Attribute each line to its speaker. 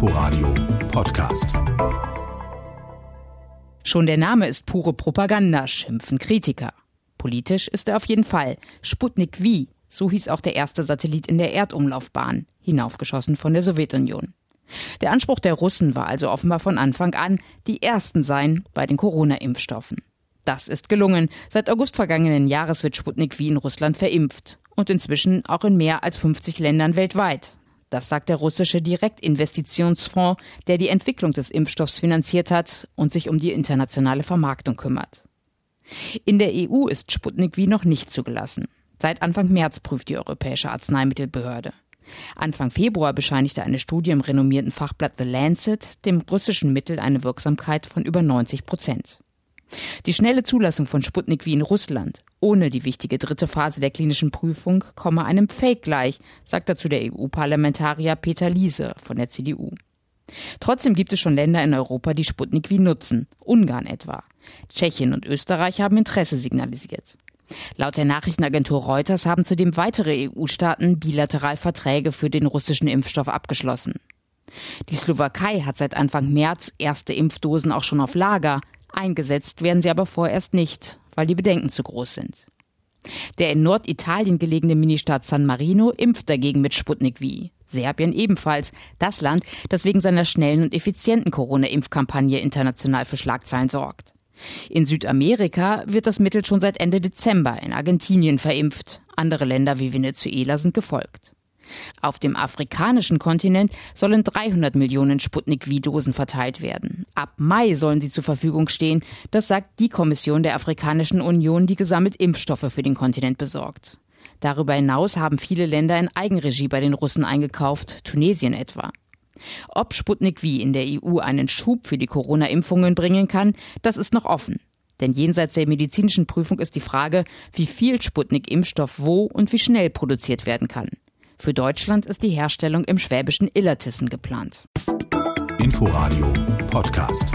Speaker 1: Inforadio Podcast.
Speaker 2: Schon der Name ist pure Propaganda, schimpfen Kritiker. Politisch ist er auf jeden Fall. Sputnik V, so hieß auch der erste Satellit in der Erdumlaufbahn, hinaufgeschossen von der Sowjetunion. Der Anspruch der Russen war also offenbar von Anfang an, die Ersten seien bei den Corona-Impfstoffen. Das ist gelungen. Seit August vergangenen Jahres wird Sputnik V in Russland verimpft und inzwischen auch in mehr als 50 Ländern weltweit. Das sagt der russische Direktinvestitionsfonds, der die Entwicklung des Impfstoffs finanziert hat und sich um die internationale Vermarktung kümmert. In der EU ist Sputnik V noch nicht zugelassen. Seit Anfang März prüft die Europäische Arzneimittelbehörde. Anfang Februar bescheinigte eine Studie im renommierten Fachblatt The Lancet dem russischen Mittel eine Wirksamkeit von über 90 Prozent. Die schnelle Zulassung von Sputnik wie in Russland ohne die wichtige dritte Phase der klinischen Prüfung komme einem Fake gleich, sagt dazu der EU-Parlamentarier Peter Liese von der CDU. Trotzdem gibt es schon Länder in Europa, die Sputnik wie nutzen, Ungarn etwa. Tschechien und Österreich haben Interesse signalisiert. Laut der Nachrichtenagentur Reuters haben zudem weitere EU-Staaten bilateral Verträge für den russischen Impfstoff abgeschlossen. Die Slowakei hat seit Anfang März erste Impfdosen auch schon auf Lager. Eingesetzt werden sie aber vorerst nicht, weil die Bedenken zu groß sind. Der in Norditalien gelegene Ministaat San Marino impft dagegen mit Sputnik V. Serbien ebenfalls, das Land, das wegen seiner schnellen und effizienten Corona-Impfkampagne international für Schlagzeilen sorgt. In Südamerika wird das Mittel schon seit Ende Dezember in Argentinien verimpft. Andere Länder wie Venezuela sind gefolgt. Auf dem afrikanischen Kontinent sollen 300 Millionen Sputnik-V-Dosen verteilt werden. Ab Mai sollen sie zur Verfügung stehen. Das sagt die Kommission der Afrikanischen Union, die gesammelt Impfstoffe für den Kontinent besorgt. Darüber hinaus haben viele Länder in Eigenregie bei den Russen eingekauft, Tunesien etwa. Ob Sputnik V in der EU einen Schub für die Corona-Impfungen bringen kann, das ist noch offen. Denn jenseits der medizinischen Prüfung ist die Frage, wie viel Sputnik-Impfstoff wo und wie schnell produziert werden kann. Für Deutschland ist die Herstellung im schwäbischen Illertissen geplant.
Speaker 1: Inforadio Podcast.